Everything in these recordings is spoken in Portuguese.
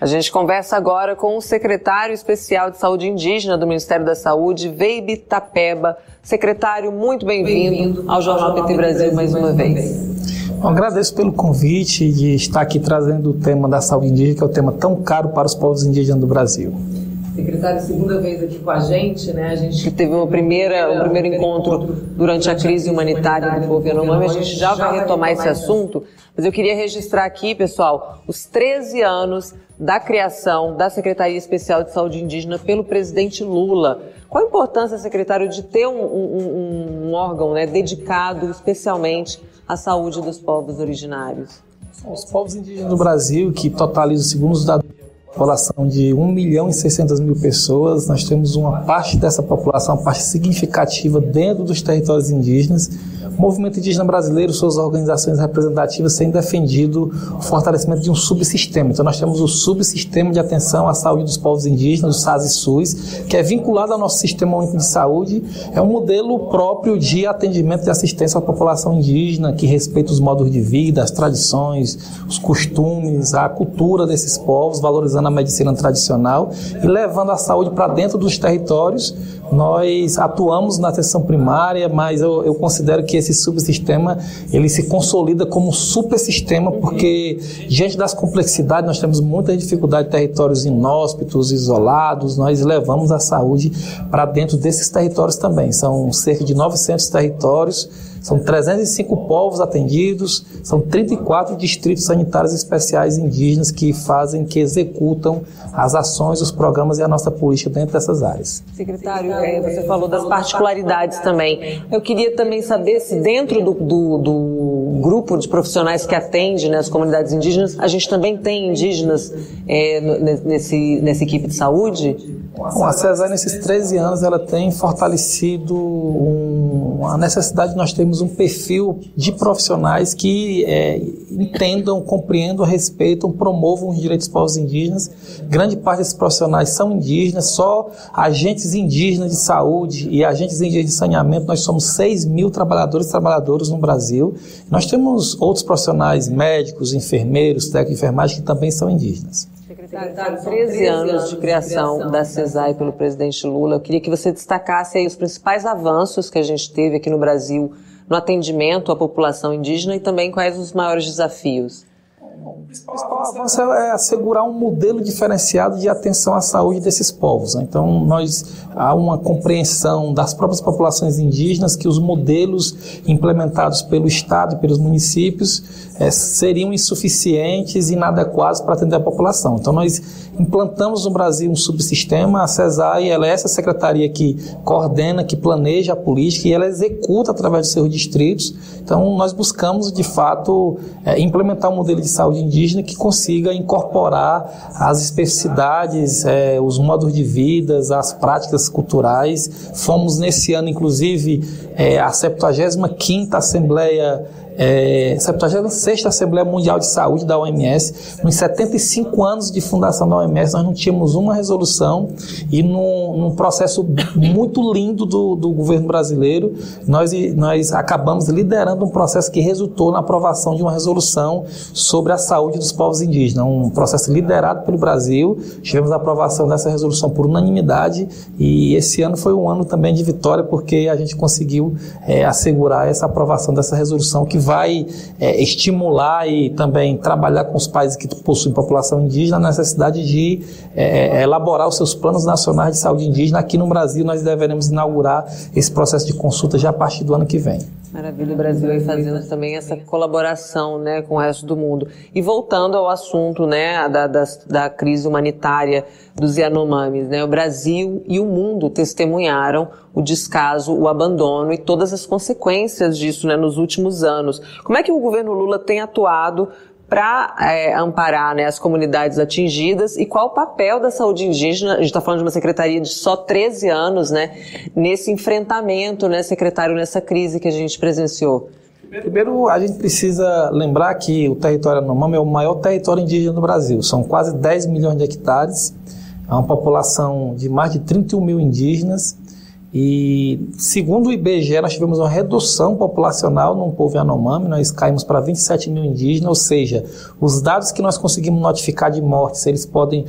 A gente conversa agora com o secretário especial de Saúde Indígena do Ministério da Saúde, Veibe Tapeba. Secretário, muito bem-vindo bem ao Jornal PT Brasil mais uma vez. Eu agradeço pelo convite de estar aqui trazendo o tema da saúde indígena, que é um tema tão caro para os povos indígenas do Brasil. Secretário, segunda vez aqui com a gente, né? A gente teve uma primeira, um primeiro encontro durante a crise humanitária do povo Yanomami, a gente já vai retomar esse assunto, mas eu queria registrar aqui, pessoal, os 13 anos da criação da Secretaria Especial de Saúde Indígena pelo presidente Lula. Qual a importância, secretário, de ter um, um, um órgão né, dedicado especialmente à saúde dos povos originários? Os povos indígenas do Brasil, que totalizam, segundo os dados população de 1 milhão e 600 mil pessoas, nós temos uma parte dessa população, uma parte significativa dentro dos territórios indígenas, o movimento indígena brasileiro, suas organizações representativas, têm defendido o fortalecimento de um subsistema. Então, nós temos o subsistema de atenção à saúde dos povos indígenas, o SAS e SUS, que é vinculado ao nosso sistema único de saúde. É um modelo próprio de atendimento e assistência à população indígena, que respeita os modos de vida, as tradições, os costumes, a cultura desses povos, valorizando a medicina tradicional e levando a saúde para dentro dos territórios nós atuamos na atenção primária, mas eu, eu, considero que esse subsistema ele se consolida como um supersistema, porque diante das complexidades nós temos muita dificuldade em territórios inóspitos, isolados, nós levamos a saúde para dentro desses territórios também. São cerca de 900 territórios são 305 povos atendidos, são 34 distritos sanitários especiais indígenas que fazem, que executam as ações, os programas e a nossa política dentro dessas áreas. Secretário, é, você falou das particularidades também. Eu queria também saber se dentro do, do, do grupo de profissionais que atende né, as comunidades indígenas, a gente também tem indígenas é, nesse, nessa equipe de saúde? Bom, a CESAR, nesses 13 anos, ela tem fortalecido um, a necessidade de nós termos um perfil de profissionais que é, entendam, compreendam, respeitam, promovam os direitos dos povos indígenas. Grande parte desses profissionais são indígenas, só agentes indígenas de saúde e agentes indígenas de saneamento, nós somos 6 mil trabalhadores e trabalhadoras no Brasil. Nós temos outros profissionais, médicos, enfermeiros, técnicos de enfermagem, que também são indígenas. Secretário, 13 anos de criação da CESAI pelo presidente Lula. Eu queria que você destacasse aí os principais avanços que a gente teve aqui no Brasil no atendimento à população indígena e também quais os maiores desafios. O principal avanço é assegurar um modelo diferenciado de atenção à saúde desses povos. Né? Então, nós há uma compreensão das próprias populações indígenas que os modelos implementados pelo Estado e pelos municípios é, seriam insuficientes e inadequados para atender a população. Então, nós implantamos no Brasil um subsistema, a CESAI, ela é essa secretaria que coordena, que planeja a política e ela executa através dos seus distritos. Então, nós buscamos, de fato, é, implementar um modelo de saúde indígena que consiga incorporar as especificidades, é, os modos de vida, as práticas culturais. Fomos, nesse ano, inclusive, é, a 75ª Assembleia é, 76 Assembleia Mundial de Saúde da OMS. Nos 75 anos de fundação da OMS, nós não tínhamos uma resolução e num, num processo muito lindo do, do, governo brasileiro, nós, nós acabamos liderando um processo que resultou na aprovação de uma resolução sobre a saúde dos povos indígenas. Um processo liderado pelo Brasil. Tivemos a aprovação dessa resolução por unanimidade e esse ano foi um ano também de vitória porque a gente conseguiu é, assegurar essa aprovação dessa resolução que é, estimular e também trabalhar com os países que possuem população indígena a necessidade de é, é, elaborar os seus planos nacionais de saúde indígena. Aqui no Brasil, nós deveremos inaugurar esse processo de consulta já a partir do ano que vem. Maravilha, o Brasil aí fazendo também essa colaboração né, com o resto do mundo. E voltando ao assunto né, da, da, da crise humanitária dos Yanomamis, né, o Brasil e o mundo testemunharam o descaso, o abandono e todas as consequências disso né, nos últimos anos. Como é que o governo Lula tem atuado para é, amparar né, as comunidades atingidas e qual o papel da saúde indígena, a gente está falando de uma secretaria de só 13 anos, né, nesse enfrentamento, né, secretário, nessa crise que a gente presenciou? Primeiro, a gente precisa lembrar que o território Anomami é o maior território indígena do Brasil. São quase 10 milhões de hectares, é uma população de mais de 31 mil indígenas E segundo o IBGE, nós tivemos uma redução populacional no povo Yanomami, nós caímos para 27 mil indígenas, ou seja, os dados que nós conseguimos notificar de mortes, eles podem,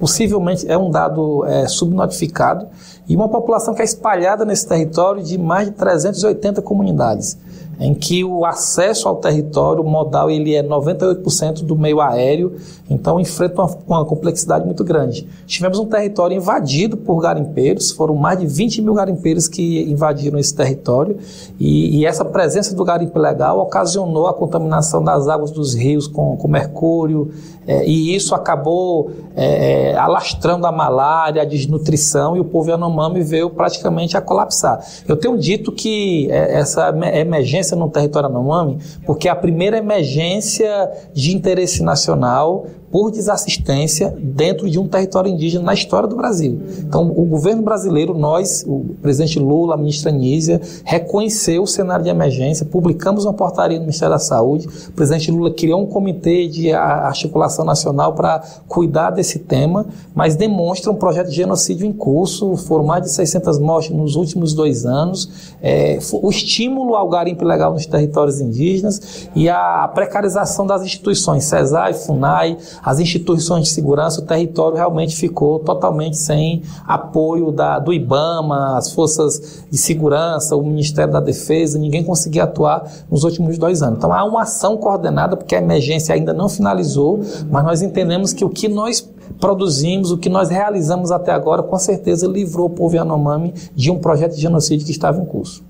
possivelmente, é um dado é, subnotificado, e uma população que é espalhada nesse território de mais de 380 comunidades em que o acesso ao território modal ele é 98% do meio aéreo, então enfrenta uma, uma, complexidade muito grande. Tivemos um território invadido por garimpeiros, foram mais de 20 mil garimpeiros que invadiram esse território, e, e essa presença do garimpo ilegal ocasionou a contaminação das águas dos rios com, com mercúrio, é, e isso acabou é, é alastrando a malária, a desnutrição, e o povo Yanomami veio praticamente a colapsar. Eu tenho dito que é, essa emergência no território Yanomami, porque a primeira emergência de interesse nacional por desassistência dentro de um território indígena na história do Brasil. Então, o governo brasileiro, nós, o presidente Lula, a ministra Nízia, reconheceu o cenário de emergência, publicamos uma portaria no Ministério da Saúde, o presidente Lula criou um comitê de articulação nacional para cuidar desse tema, mas demonstra um projeto de genocídio em curso, foram mais de 600 mortes nos últimos dois anos, é, o estímulo ao garimpo ilegal nos territórios indígenas e a precarização das instituições, CESAI, FUNAI, as instituições de segurança, o território realmente ficou totalmente sem apoio da, do IBAMA, as forças de segurança, o Ministério da Defesa, ninguém conseguia atuar nos últimos dois anos. Então há uma ação coordenada, porque a emergência ainda não finalizou, mas nós entendemos que o que nós produzimos, o que nós realizamos até agora, com certeza livrou o povo Yanomami de um projeto de genocídio que estava em curso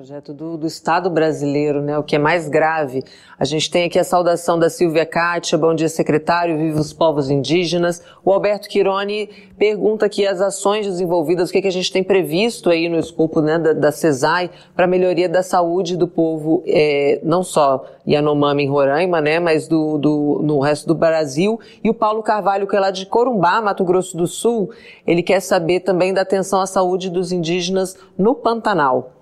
projeto do, do, Estado brasileiro, né, o que é mais grave. A gente tem aqui a saudação da Silvia Kátia, bom dia secretário, viva os povos indígenas. O Alberto Quironi pergunta aqui as ações desenvolvidas, o que, é que a gente tem previsto aí no escopo né, da, da CESAI para melhoria da saúde do povo, é, não só Yanomami em Roraima, né, mas do, do, no resto do Brasil. E o Paulo Carvalho, que é lá de Corumbá, Mato Grosso do Sul, ele quer saber também da atenção à saúde dos indígenas no Pantanal.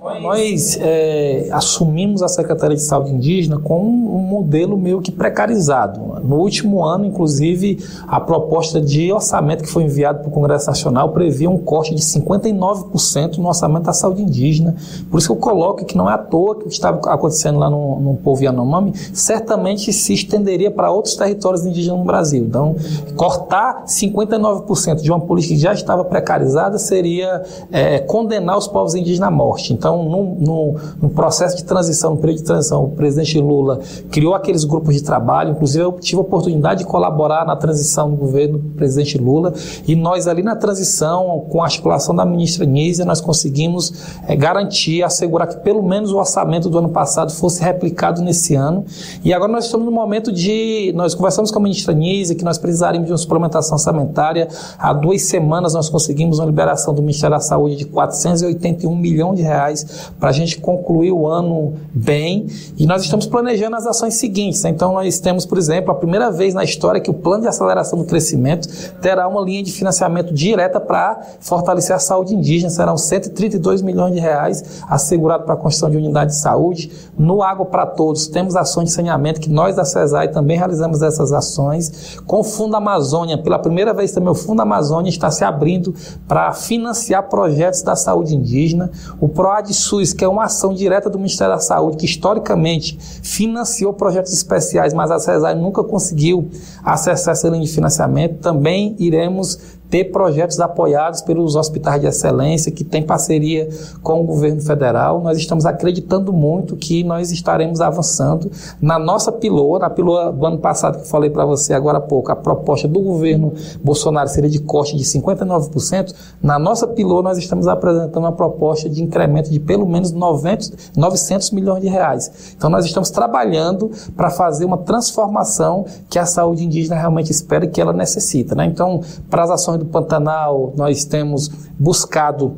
Nós é, assumimos a Secretaria de Saúde Indígena com um modelo meio que precarizado. No último ano, inclusive, a proposta de orçamento que foi enviada para o Congresso Nacional previa um corte de 59% no orçamento da saúde indígena. Por isso que eu coloco que não é à toa que o que estava acontecendo lá no, no povo Yanomami certamente se estenderia para outros territórios indígenas no Brasil. Então, cortar 59% de uma política que já estava precarizada seria é, condenar os povos indígenas à morte. Então, então, no, processo de transição, no período de transição, o presidente Lula criou aqueles grupos de trabalho, inclusive eu tive a oportunidade de colaborar na transição do governo do presidente Lula, e nós ali na transição, com a articulação da ministra Nízia, nós conseguimos é, garantir, assegurar que pelo menos o orçamento do ano passado fosse replicado nesse ano, e agora nós estamos no momento de, nós conversamos com a ministra Nízia, que nós precisaríamos de uma suplementação orçamentária, há duas semanas nós conseguimos uma liberação do Ministério da Saúde de 481 milhões de reais para a gente concluir o ano bem. E nós estamos planejando as ações seguintes. Então, nós temos, por exemplo, a primeira vez na história que o plano de aceleração do crescimento terá uma linha de financiamento direta para fortalecer a saúde indígena. Serão 132 milhões de reais assegurado para a construção de unidade de saúde. No Água para Todos, temos ações de saneamento que nós da CESAI também realizamos essas ações. Com o Fundo Amazônia, pela primeira vez também o Fundo Amazônia está se abrindo para financiar projetos da saúde indígena. O PROAD SUS, que é uma ação direta do Ministério da Saúde, que historicamente financiou projetos especiais, mas a CESAR nunca conseguiu acessar essa linha de financiamento, também iremos ter projetos apoiados pelos hospitais de excelência, que tem parceria com o governo federal. Nós estamos acreditando muito que nós estaremos avançando. Na nossa piloa, na piloa do ano passado que eu falei para você agora há pouco, a proposta do governo Bolsonaro seria de corte de 59%. Na nossa piloa, nós estamos apresentando uma proposta de incremento de pelo menos 90, 900 milhões de reais. Então, nós estamos trabalhando para fazer uma transformação que a saúde indígena realmente espera e que ela necessita. Né? Então, para as ações do Pantanal, nós temos buscado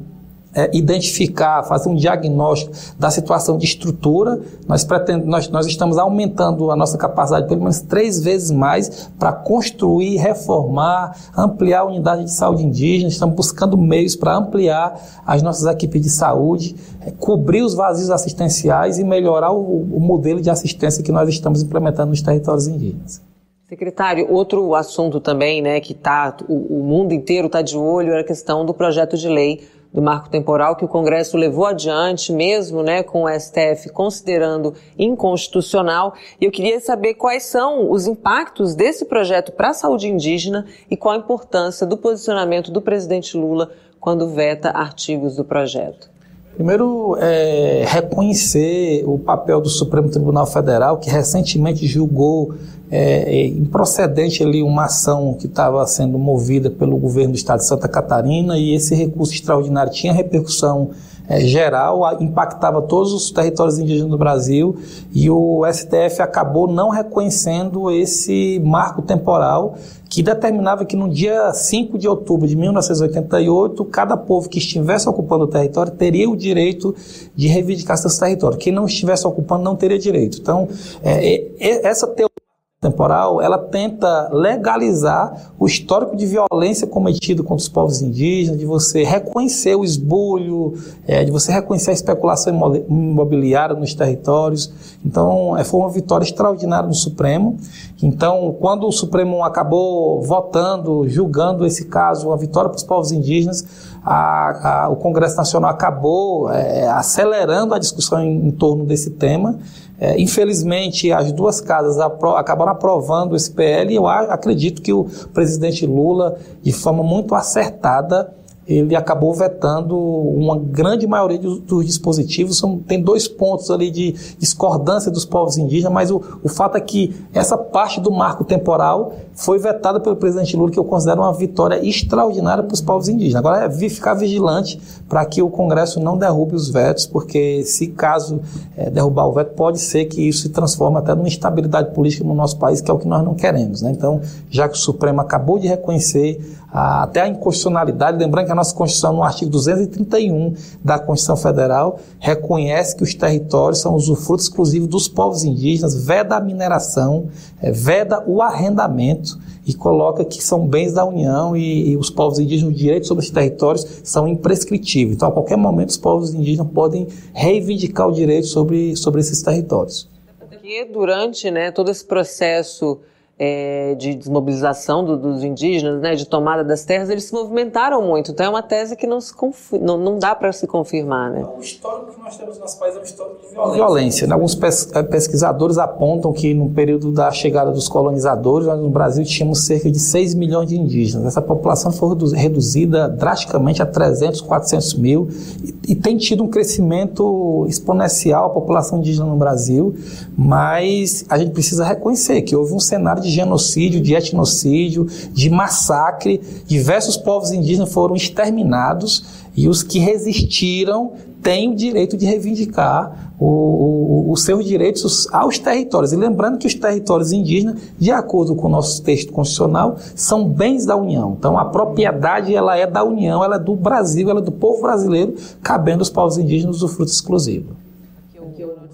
é, identificar, fazer um diagnóstico da situação de estrutura. Nós, pretend, nós, nós estamos aumentando a nossa capacidade pelo menos três vezes mais para construir, reformar, ampliar a unidade de saúde indígena. Estamos buscando meios para ampliar as nossas equipes de saúde, é, cobrir os vazios assistenciais e melhorar o, o modelo de assistência que nós estamos implementando nos territórios indígenas. Secretário, outro assunto também, né, que tá, o, o mundo inteiro está de olho, é a questão do projeto de lei do marco temporal que o Congresso levou adiante, mesmo né, com o STF considerando inconstitucional. E eu queria saber quais são os impactos desse projeto para a saúde indígena e qual a importância do posicionamento do presidente Lula quando veta artigos do projeto. Primeiro, é, reconhecer o papel do Supremo Tribunal Federal, que recentemente julgou é, é, improcedente ali uma ação que estava sendo movida pelo governo do estado de Santa Catarina e esse recurso extraordinário tinha repercussão é, geral, impactava todos os territórios indígenas do Brasil e o STF acabou não reconhecendo esse marco temporal que determinava que no dia 5 de outubro de 1988, cada povo que estivesse ocupando o território teria o direito de reivindicar seus territórios. Quem não estivesse ocupando não teria direito. Então, é, é, essa teoria temporal, ela tenta legalizar o histórico de violência cometido contra os povos indígenas, de você reconhecer o esbulho, é, de você reconhecer a especulação imobiliária nos territórios. Então, é, foi uma vitória extraordinária no Supremo. Então, quando o Supremo acabou votando, julgando esse caso, uma vitória para os povos indígenas, a, a, o Congresso Nacional acabou é, acelerando a discussão em, em torno desse tema. É, infelizmente, as duas casas apro acabaram aprovando esse PL e eu acredito que o presidente Lula, de forma muito acertada, ele acabou vetando uma grande maioria dos, dos dispositivos. São, tem dois pontos ali de discordância dos povos indígenas, mas o, o fato é que essa parte do marco temporal foi vetada pelo presidente Lula, que eu considero uma vitória extraordinária para os povos indígenas. Agora é ficar vigilante para que o Congresso não derrube os vetos, porque se caso é, derrubar o veto, pode ser que isso se transforme até numa instabilidade política no nosso país, que é o que nós não queremos. Né? Então, já que o Supremo acabou de reconhecer até a inconstitucionalidade, lembrando que a nossa Constituição, no artigo 231 da Constituição Federal, reconhece que os territórios são usufruto exclusivo dos povos indígenas, veda a mineração, é, veda o arrendamento e coloca que são bens da União e, e os povos indígenas, os direitos sobre esses territórios são imprescritíveis. Então, a qualquer momento, os povos indígenas podem reivindicar o direito sobre, sobre esses territórios. Porque durante né, todo esse processo é, de desmobilização do, dos indígenas, né, de tomada das terras, eles se movimentaram muito. Então é uma tese que não, se não, não dá para se confirmar. Né? O histórico que nós temos no nosso país é um histórico de violência. violência. Né? Alguns é, pesquisadores apontam que no período da chegada dos colonizadores, nós no Brasil tínhamos cerca de 6 milhões de indígenas. Essa população foi reduzida drasticamente a 300, 400 mil e, e tem tido um crescimento exponencial a população indígena no Brasil, mas a gente precisa reconhecer que houve um cenário de genocídio, de etnocídio, de massacre. Diversos povos indígenas foram exterminados e os que resistiram têm o direito de reivindicar os seus direitos aos territórios. E lembrando que os territórios indígenas, de acordo com o nosso texto constitucional, são bens da União. Então a propriedade ela é da União, ela é do Brasil, ela é do povo brasileiro, cabendo aos povos indígenas o fruto exclusivo.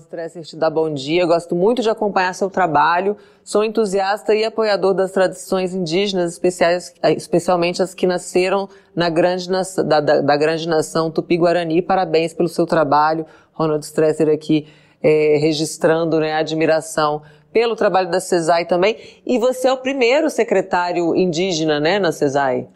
Stresser te dá bom dia. Gosto muito de acompanhar seu trabalho. Sou entusiasta e apoiador das tradições indígenas, eh, especialmente as que nasceram na grande da, da, da, grande nação Tupi-Guarani. Parabéns pelo seu trabalho. Ronald Stresser aqui é, registrando né, a admiração pelo trabalho da CESAI também. E você é o primeiro secretário indígena né, na CESAI.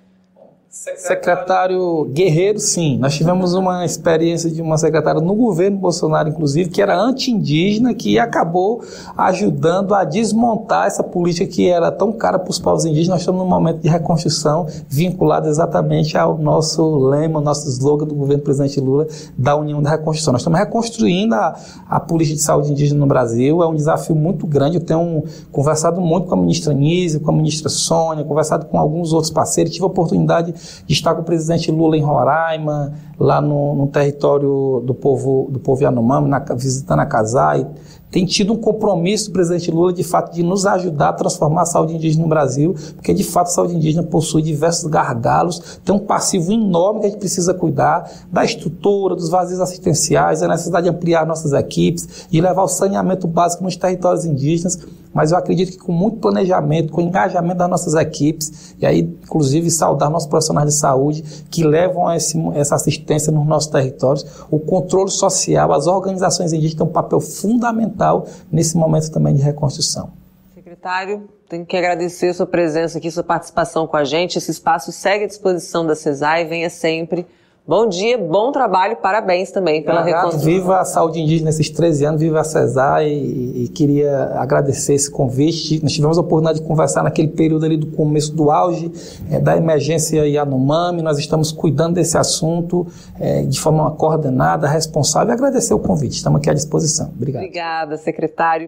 Secretário Guerreiro, sim. Nós tivemos uma experiência de uma secretária no governo Bolsonaro, inclusive, que era anti-indígena, que acabou ajudando a desmontar essa política que era tão cara para os povos indígenas. Nós estamos num momento de reconstrução vinculado exatamente ao nosso lema, nosso slogan do governo do presidente Lula, da União da Reconstrução. Nós estamos reconstruindo a, a política de saúde indígena no Brasil. É um desafio muito grande. Eu tenho conversado muito com a ministra Nise, com a ministra Sônia, conversado com alguns outros parceiros. Tive a oportunidade Com o presidente Lula em Roraima, lá no, no território do povo, do povo Yanomami, na, visitando a Casai. Tem tido um compromisso do presidente Lula, de fato, de nos ajudar a transformar a saúde indígena no Brasil, porque, de fato, a saúde indígena possui diversos gargalos, tem um passivo enorme que a gente precisa cuidar, da estrutura, dos vazios assistenciais, a necessidade de ampliar nossas equipes, de levar o saneamento básico nos territórios indígenas mas eu acredito que com muito planejamento, com engajamento das nossas equipes, e aí, inclusive, saudar nossos profissionais de saúde que levam esse, essa assistência nos nossos territórios, o controle social, as organizações indígenas têm um papel fundamental nesse momento também de reconstrução. Secretário, tenho que agradecer a sua presença aqui, sua participação com a gente. Esse espaço segue à disposição da CESAI, venha sempre. Bom dia, bom trabalho, parabéns também pela reconstrução. Viva a saúde indígena nesses 13 anos, viva a CESAR e, e, queria agradecer esse convite. Nós tivemos a oportunidade de conversar naquele período ali do começo do auge é, da emergência Yanomami. Nós estamos cuidando desse assunto é, de forma coordenada, responsável. E agradecer o convite. Estamos aqui à disposição. Obrigado. Obrigada, secretário.